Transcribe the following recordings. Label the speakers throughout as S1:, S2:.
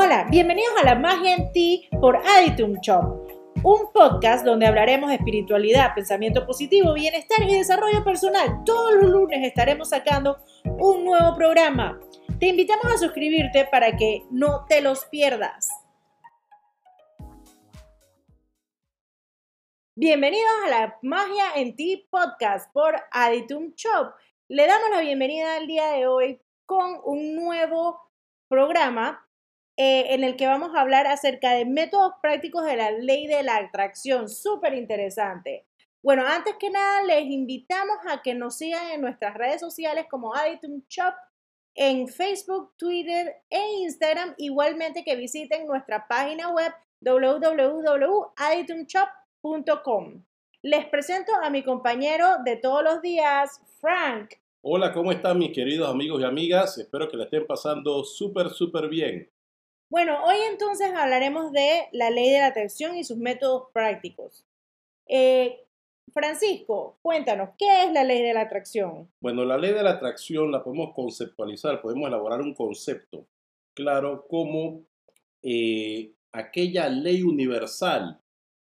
S1: Hola, bienvenidos a La Magia en Ti por Aditum Shop, un podcast donde hablaremos de espiritualidad, pensamiento positivo, bienestar y desarrollo personal. Todos los lunes estaremos sacando un nuevo programa. Te invitamos a suscribirte para que no te los pierdas. Bienvenidos a la Magia en Ti podcast por Aditum Shop. Le damos la bienvenida al día de hoy con un nuevo programa eh, en el que vamos a hablar acerca de métodos prácticos de la ley de la atracción. Súper interesante. Bueno, antes que nada, les invitamos a que nos sigan en nuestras redes sociales como Aditum Shop en Facebook, Twitter e Instagram. Igualmente que visiten nuestra página web www.aditumshop.com. Les presento a mi compañero de todos los días, Frank.
S2: Hola, ¿cómo están mis queridos amigos y amigas? Espero que la estén pasando súper, súper bien.
S1: Bueno, hoy entonces hablaremos de la ley de la atracción y sus métodos prácticos. Eh, Francisco, cuéntanos, ¿qué es la ley de la atracción?
S2: Bueno, la ley de la atracción la podemos conceptualizar, podemos elaborar un concepto claro como eh, aquella ley universal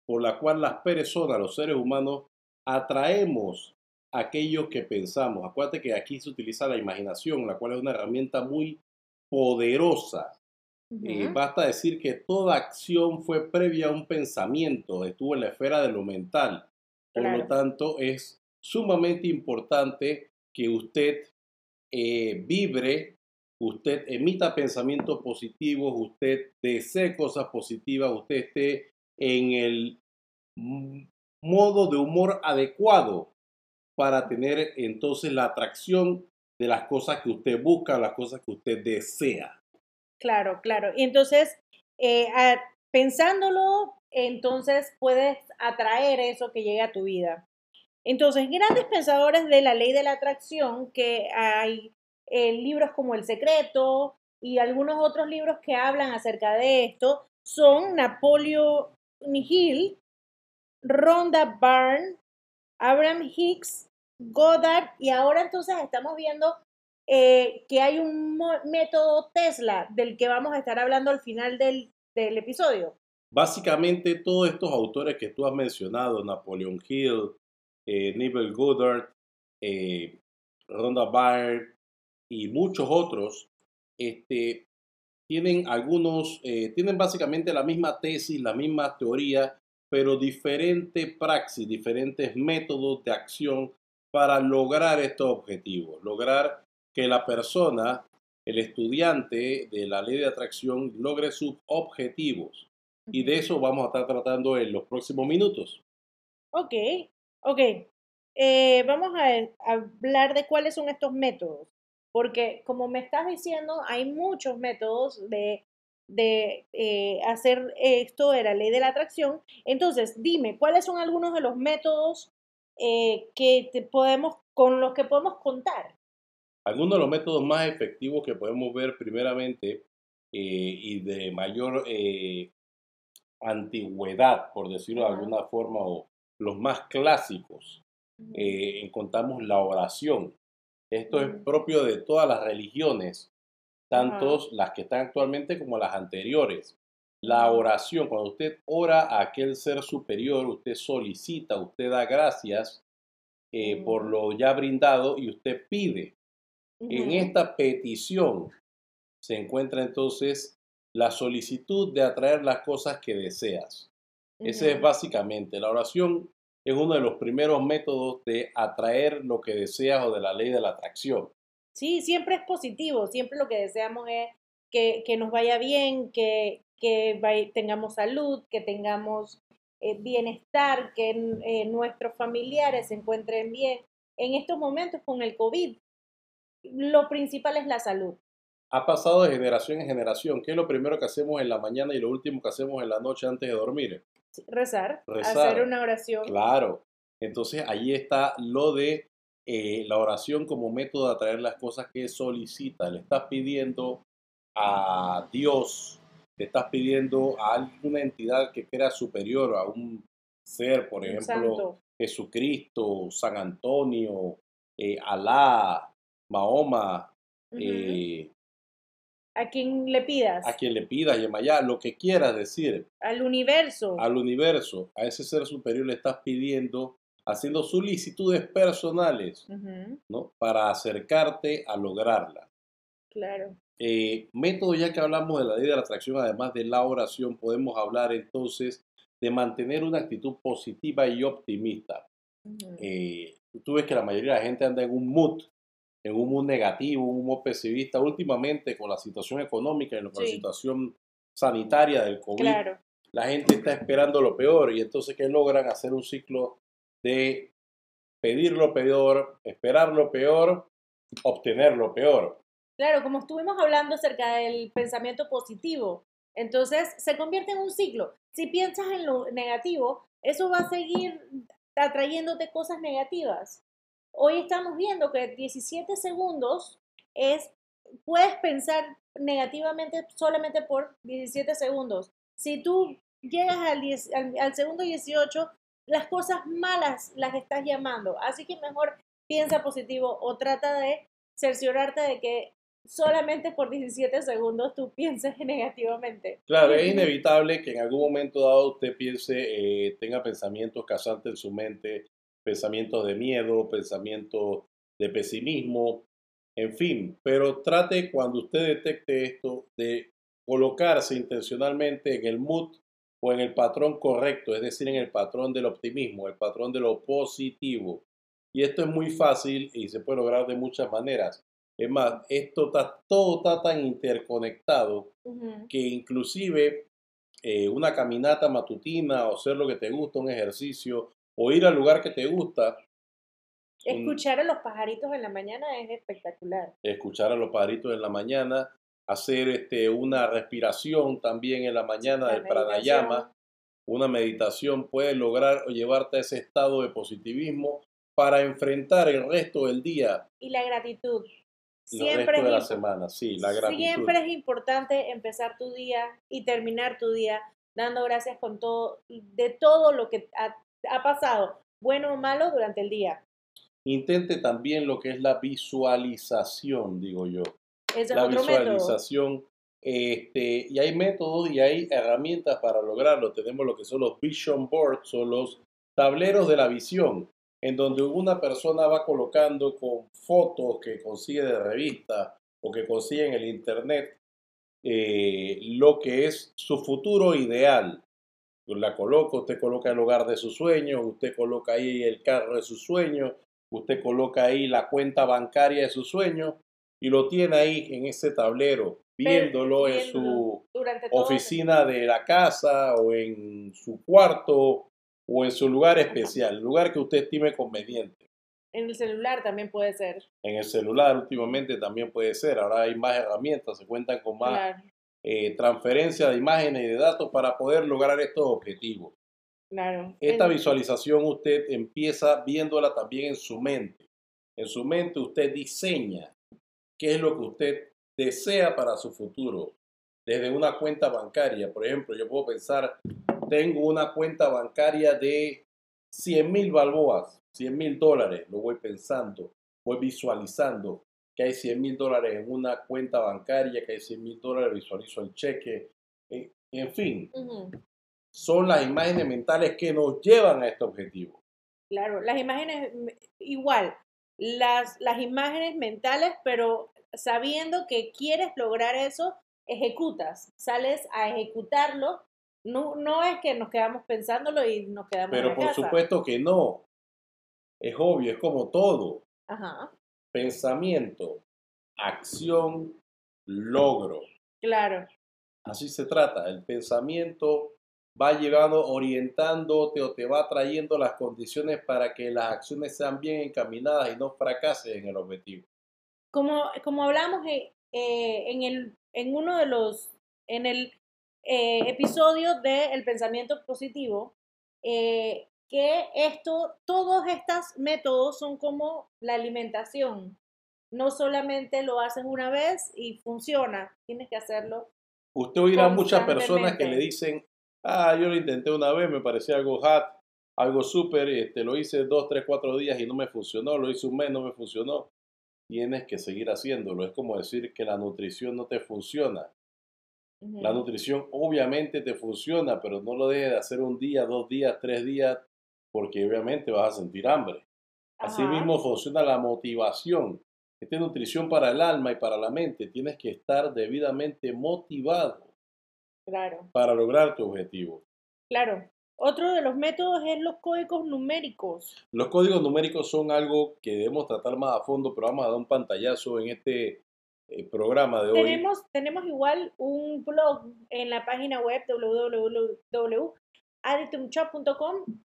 S2: por la cual las personas, los seres humanos, atraemos aquello que pensamos. Acuérdate que aquí se utiliza la imaginación, la cual es una herramienta muy poderosa eh, basta decir que toda acción fue previa a un pensamiento, estuvo en la esfera de lo mental. Por lo tanto, es sumamente importante que usted eh, vibre, usted emita pensamientos positivos, usted desee cosas positivas, usted esté en el modo de humor adecuado para tener entonces la atracción de las cosas que usted busca, las cosas que usted desea.
S1: Claro, claro. Y entonces, eh, pensándolo, entonces puedes atraer eso que llega a tu vida. Entonces, grandes pensadores de la ley de la atracción, que hay eh, libros como El Secreto y algunos otros libros que hablan acerca de esto, son Napoleon Hill, Rhonda Byrne, Abraham Hicks, Goddard, y ahora entonces estamos viendo eh, que hay un método Tesla del que vamos a estar hablando al final del, episodio.
S2: Básicamente todos estos autores que tú has mencionado, Napoleon Hill, eh, Neville Goddard, eh, Rhonda Byrne y muchos otros, este, tienen algunos, eh, tienen básicamente la misma tesis, la misma teoría, pero diferente praxis, diferentes métodos de acción para lograr estos objetivos, lograr que la persona, el estudiante de la ley de atracción, logre sus objetivos. Y de eso vamos a estar tratando en los próximos minutos.
S1: Ok, ok. Eh, vamos a, hablar de cuáles son estos métodos. Porque como me estás diciendo, hay muchos métodos de, de eh, hacer esto de la ley de la atracción. Entonces, dime, ¿cuáles son algunos de los métodos eh, que podemos, con los que podemos contar?
S2: Algunos de los métodos más efectivos que podemos ver primeramente eh, y de mayor eh, antigüedad, por decirlo de alguna forma, o los más clásicos, eh, encontramos la oración. Esto es propio de todas las religiones, tanto las que están actualmente como las anteriores. La oración, cuando usted ora a aquel ser superior, usted solicita, usted da gracias por lo ya brindado y usted pide. En esta petición se encuentra entonces la solicitud de atraer las cosas que deseas. Ese es básicamente la oración. Es uno de los primeros métodos de atraer lo que deseas o de la ley de la atracción.
S1: Sí, siempre es positivo, siempre lo que deseamos es que, nos vaya bien, que, que tengamos salud, que tengamos eh, bienestar, que eh, nuestros familiares se encuentren bien. En estos momentos con el COVID, lo principal es la salud.
S2: Ha pasado de generación en generación. ¿Qué es lo primero que hacemos en la mañana y lo último que hacemos en la noche antes de dormir?
S1: rezar, hacer una oración.
S2: Claro. Entonces ahí está lo de eh, la oración como método de atraer las cosas que solicita. Le estás pidiendo a Dios, le estás pidiendo a alguna entidad que crea superior, a un ser, por ejemplo, Jesucristo, San Antonio, eh, Alá, Mahoma.
S1: Eh, A quien le pidas.
S2: A quien le pidas, Yemayá, lo que quieras decir.
S1: Al universo.
S2: Al universo, a ese ser superior le estás pidiendo, haciendo solicitudes personales, ¿no? Para acercarte a lograrla.
S1: Claro.
S2: Eh, método, ya que hablamos de la ley de la atracción, además de la oración, podemos hablar entonces de mantener una actitud positiva y optimista. Eh, tú ves que la mayoría de la gente anda en un mood, en un mood negativo, un mood pesimista. Últimamente, con la situación económica y con la situación sanitaria del COVID, la gente está esperando lo peor y entonces que logran hacer un ciclo de pedir lo peor, esperar lo peor, obtener lo peor.
S1: Claro, como estuvimos hablando acerca del pensamiento positivo, entonces se convierte en un ciclo. Si piensas en lo negativo, eso va a seguir atrayéndote cosas negativas. Hoy estamos viendo que 17 segundos es, puedes pensar negativamente solamente por 17 segundos. Si tú llegas al, al, al segundo 18, las cosas malas las estás llamando. Así que mejor piensa positivo o trata de cerciorarte de que solamente por 17 segundos tú pienses negativamente.
S2: Claro, es inevitable que en algún momento dado usted piense, eh, tenga pensamientos cazantes en su mente, pensamientos de miedo, pensamientos de pesimismo, en fin, pero trate cuando usted detecte esto de colocarse intencionalmente en el mood o en el patrón correcto, es decir, en el patrón del optimismo, el patrón de lo positivo. Y esto es muy fácil y se puede lograr de muchas maneras. Es más, esto está, todo está tan interconectado que inclusive eh, una caminata matutina o hacer lo que te gusta, un ejercicio o ir al lugar que te gusta.
S1: Escuchar a los pajaritos en la mañana es espectacular.
S2: Escuchar a los pajaritos en la mañana, hacer este, una respiración también en la mañana del pranayama, una meditación puede lograr o llevarte a ese estado de positivismo para enfrentar el resto del día.
S1: Y la gratitud
S2: siempre de la semana, sí, la gratitud.
S1: Siempre es importante empezar tu día y terminar tu día dando gracias con todo, de todo lo que ha, pasado, bueno o malo, durante el día.
S2: Intente también lo que es la visualización, digo yo. la visualización. Este, y hay métodos y hay herramientas para lograrlo. Tenemos lo que son los vision boards o los tableros de la visión en donde una persona va colocando con fotos que consigue de revista o que consigue en el internet eh, lo que es su futuro ideal. La coloca, usted coloca el hogar de sus sueños, usted coloca ahí el carro de sus sueños, usted coloca ahí la cuenta bancaria de sus sueños y lo tiene ahí en ese tablero, viéndolo en su oficina de la casa o en su cuarto o en su lugar especial, lugar que usted estime conveniente.
S1: En el celular también puede ser.
S2: En el celular últimamente también puede ser. Ahora hay más herramientas, se cuentan con más eh, transferencia de imágenes y de datos para poder lograr estos objetivos.
S1: Claro.
S2: Esta visualización usted empieza viéndola también en su mente. En su mente usted diseña qué es lo que usted desea para su futuro. Desde una cuenta bancaria, por ejemplo, yo puedo pensar tengo una cuenta bancaria de 100 mil balboas, 100 mil dólares, lo voy pensando, voy visualizando que hay 100 mil dólares en una cuenta bancaria, que hay 100 mil dólares, visualizo el cheque, en, fin, son las imágenes mentales que nos llevan a este objetivo.
S1: Claro, las imágenes, igual, las, las imágenes mentales, pero sabiendo que quieres lograr eso, ejecutas, sales a ejecutarlo no, no es que nos quedamos pensándolo y nos quedamos
S2: Pero por supuesto que no. Es obvio, es como todo.
S1: Ajá.
S2: Pensamiento, acción, logro.
S1: Claro.
S2: Así se trata. El pensamiento va llevando, orientándote o te va trayendo las condiciones para que las acciones sean bien encaminadas y no fracases en el objetivo.
S1: Como, como hablamos eh, eh, en, el, en uno de los, en el eh, episodio del pensamiento positivo, eh, que esto, todos estos métodos son como la alimentación. No solamente lo haces una vez y funciona, tienes que hacerlo.
S2: Usted oirá muchas personas que le dicen, ah, yo lo intenté una vez, me parecía algo hot, algo súper, este, lo hice dos, tres, cuatro días y no me funcionó, lo hice un mes, no me funcionó. tienes que seguir haciéndolo. Es como decir que la nutrición no te funciona. La nutrición obviamente te funciona, pero no lo dejes de hacer un día, dos días, tres días, porque obviamente vas a sentir hambre. Asimismo funciona la motivación. Esta es nutrición para el alma y para la mente. Tienes que estar debidamente motivado
S1: claro.
S2: para lograr tu objetivo.
S1: Claro. Otro de los métodos es los códigos numéricos.
S2: Los códigos numéricos son algo que debemos tratar más a fondo, pero vamos a dar un pantallazo en este eh, programa de hoy.
S1: Tenemos, tenemos igual un blog en la página web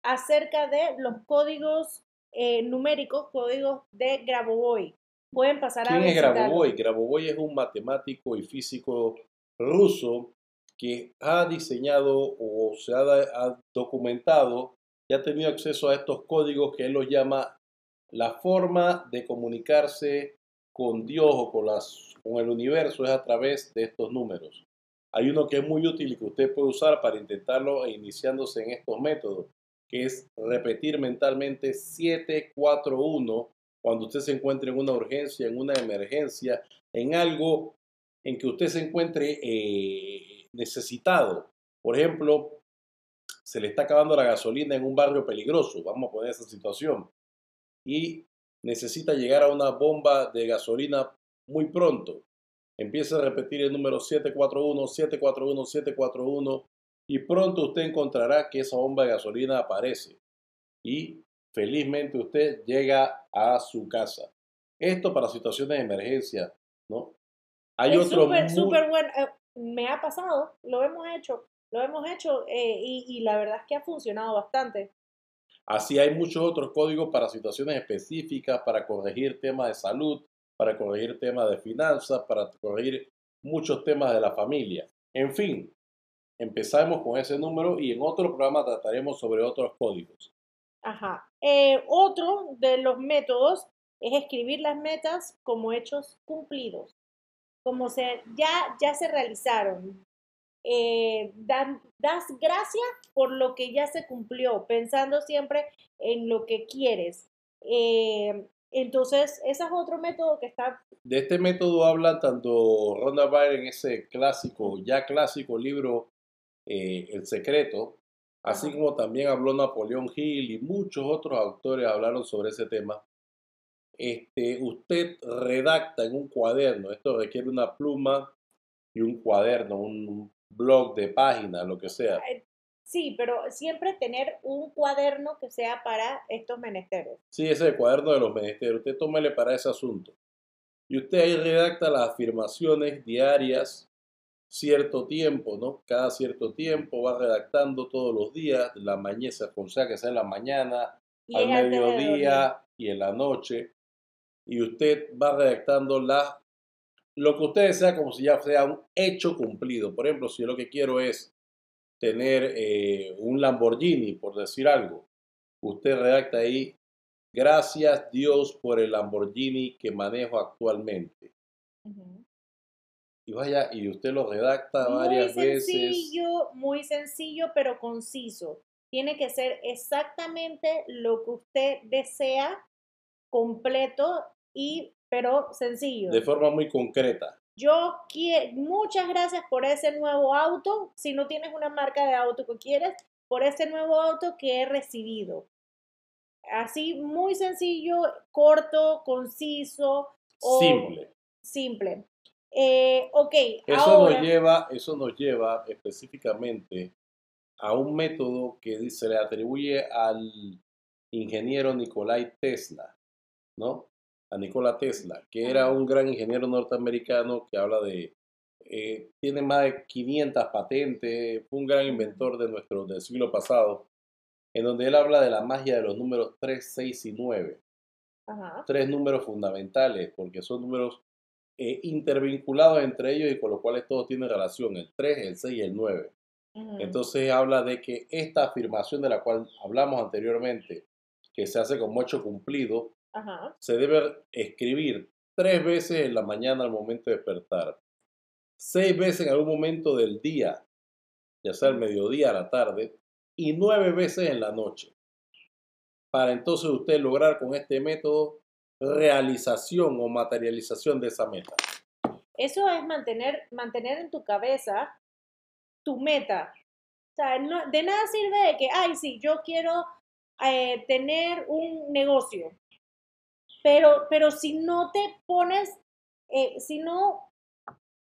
S1: acerca de los códigos eh, numéricos, códigos de Grabovoi. Pueden pasar
S2: ¿Quién
S1: a
S2: es
S1: visitarlo.
S2: Grabovoi? Grabovoi es un matemático y físico ruso que ha diseñado o se ha, ha documentado y ha tenido acceso a estos códigos que él los llama la forma de comunicarse con Dios o con, las, con el universo es a través de estos números. Hay uno que es muy útil y que usted puede usar para intentarlo e iniciándose en estos métodos, que es repetir mentalmente 741 cuando usted se encuentre en una urgencia, en una emergencia, en algo en que usted se encuentre eh, necesitado. Por ejemplo, se le está acabando la gasolina en un barrio peligroso, vamos a poner esa situación, y necesita llegar a una bomba de gasolina muy pronto. Empieza a repetir el número 741, 741, 741 y pronto usted encontrará que esa bomba de gasolina aparece y felizmente usted llega a su casa. Esto para situaciones de emergencia, ¿no? Hay
S1: es
S2: otro
S1: súper,
S2: muy-
S1: súper bueno. Eh, me ha pasado, lo hemos hecho, lo hemos hecho eh, y, y la verdad es que ha funcionado bastante.
S2: Así hay muchos otros códigos para situaciones específicas, para corregir temas de salud, para corregir temas de finanzas, para corregir muchos temas de la familia. En fin, empezamos con ese número y en otro programa trataremos sobre otros códigos.
S1: Ajá. Eh, otro de los métodos es escribir las metas como hechos cumplidos, como se ya ya se realizaron. Eh, dan- das gracias por lo que ya se cumplió, pensando siempre en lo que quieres. Eh, entonces, ese es otro método que está
S2: De este método habla tanto Rhonda Byrne en ese clásico, ya clásico libro eh, El Secreto, así
S1: Ajá.
S2: como también habló Napoleón Hill y muchos otros autores hablaron sobre ese tema. Este, usted redacta en un cuaderno, esto requiere una pluma y un cuaderno, un blog de páginas, lo que sea.
S1: Sí, pero siempre tener un cuaderno que sea para estos menesteres.
S2: Sí, ese es el cuaderno de los menesteres. Usted tómele para ese asunto. Y usted ahí redacta las afirmaciones diarias, cierto tiempo, ¿no? Cada cierto tiempo va redactando todos los días, la mañana, o sea que sea en la mañana,
S1: Y
S2: al mediodía y en la noche. Y usted va redactando la, lo que usted desea como si ya sea un hecho cumplido. Por ejemplo, si yo lo que quiero es tener eh, un Lamborghini, por decir algo, usted redacta ahí, gracias Dios por el Lamborghini que manejo actualmente. Y vaya, y usted lo redacta
S1: Muy
S2: varias veces.
S1: sencillo, muy sencillo, pero conciso. Tiene que ser exactamente lo que usted desea, completo y pero sencillo.
S2: De forma muy concreta.
S1: Yo quiero, muchas gracias por ese nuevo auto. Si no tienes una marca de auto que quieres, por ese nuevo auto que he recibido. Así, muy sencillo, corto, conciso o
S2: Simple.
S1: simple. Eh, ok,
S2: Eso
S1: ahora.
S2: nos lleva, eso nos lleva específicamente a un método que se le atribuye al ingeniero Nikolai Tesla, ¿no? A Nikola Tesla, que era un gran ingeniero norteamericano que habla de, eh, tiene más de 500 patentes, fue un gran inventor de nuestro, del siglo pasado, en donde él habla de la magia de los números 3, 6 y 9
S1: Ajá.
S2: tres números fundamentales, porque son números eh, intervinculados entre ellos y con los cuales todos tienen relación, el 3, el 6 y el 9.
S1: ujú,
S2: Entonces habla de que esta afirmación de la cual hablamos anteriormente, que se hace como hecho cumplido,
S1: Ajá.
S2: se debe escribir tres veces en la mañana al momento de despertar, seis veces en algún momento del día, ya sea al mediodía, a la tarde, y nueve veces en la noche. Para entonces usted lograr con este método realización o materialización de esa meta.
S1: Eso es mantener, mantener en tu cabeza tu meta. O sea, no- de nada sirve de que, ay, sí, yo quiero eh, tener un negocio. Pero, pero si no te pones, eh, si no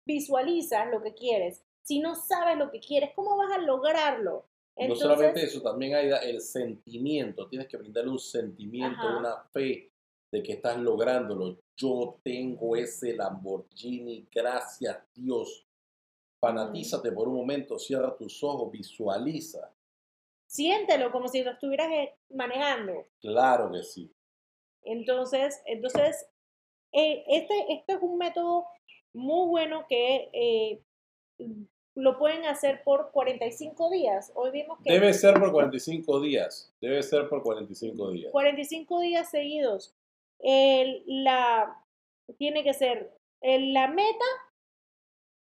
S1: visualizas lo que quieres, si no sabes lo que quieres, ¿cómo vas a lograrlo?
S2: no solamente eso, también hay el sentimiento. Tienes que brindarle un sentimiento,
S1: Ajá.
S2: una fe de que estás lográndolo. Yo tengo ese Lamborghini, gracias Dios. Fanatízate por un momento, cierra tus ojos, visualiza.
S1: siéntelo como si lo estuvieras eh, manejando.
S2: Claro que sí.
S1: Entonces, entonces eh, este, este es un método muy bueno que eh, lo pueden hacer por 45 días. Hoy vimos que
S2: Debe ser por 45 días. Debe ser por 45 días.
S1: 45 días seguidos. El- la, tiene que ser el- la meta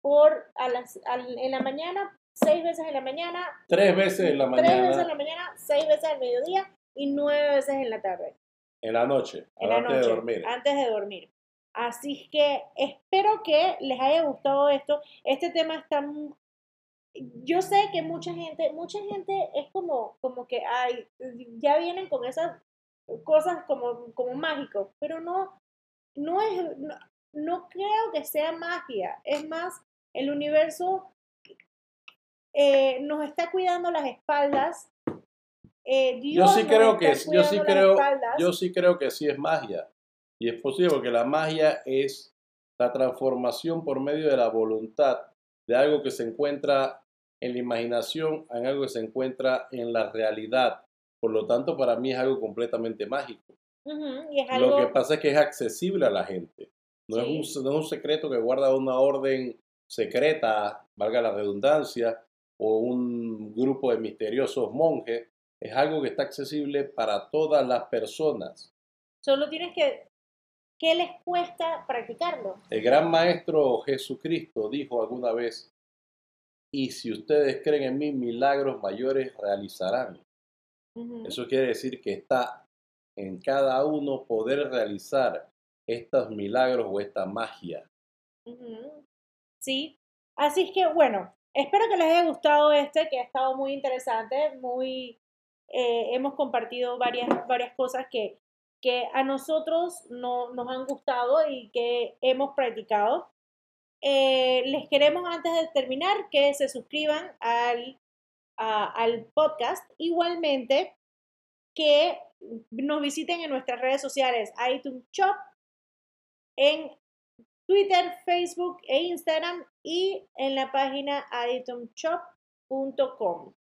S1: por a las, en la mañana, seis veces en la mañana,
S2: Tres veces en la
S1: tres veces en
S2: mañana,
S1: la mañana, seis veces al mediodía y nueve veces en la tarde.
S2: En la noche,
S1: en la
S2: antes
S1: noche,
S2: de dormir.
S1: antes de dormir. Así que espero que les haya gustado esto. Este tema está yo sé que mucha gente, mucha gente es como, como que ay, ya vienen con esas cosas como, como mágicos, pero no, no es, no, no creo que sea magia. Es más, el universo eh, nos está cuidando las espaldas. Eh,
S2: Yo
S1: Dios
S2: sí
S1: nos
S2: creo que es- yo sí creo, yo sí creo que sí es magia. Y es posible porque la magia es la transformación por medio de la voluntad de algo que se encuentra en la imaginación en algo que se encuentra en la realidad. Por lo tanto, para mí es algo completamente mágico.
S1: Ujú, y es algo,
S2: Lo que pasa es que es accesible a la gente. No, es, un, no es un secreto que guarda una orden secreta, valga la redundancia, o un grupo de misteriosos monjes. Es algo que está accesible para todas las personas.
S1: solo tienes que, ¿qué les cuesta practicarlo?
S2: El gran maestro Jesucristo dijo alguna vez, y si ustedes creen en mí, milagros mayores realizarán. Eso quiere decir que está en cada uno poder realizar estos milagros o esta magia.
S1: Sí, así es que bueno, espero que les haya gustado este, que ha estado muy interesante, muy, eh, hemos compartido varias, varias cosas que, que a nosotros no, nos han gustado y que hemos practicado. Eh, les queremos antes de terminar que se suscriban al, al podcast, igualmente que nos visiten en nuestras redes sociales, iTunes Shop, en Twitter, Facebook e Instagram y en la página aditumshop.com.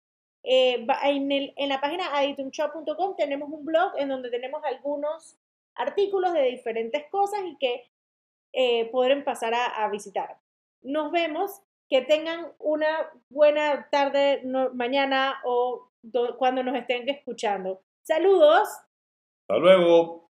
S1: Eh, en, la página aditumshop.com tenemos un blog en donde tenemos algunos artículos de diferentes cosas y que eh, podrán pasar a, visitar. Nos vemos, que tengan una buena tarde, mañana o do- cuando nos estén escuchando. Saludos.
S2: Hasta luego.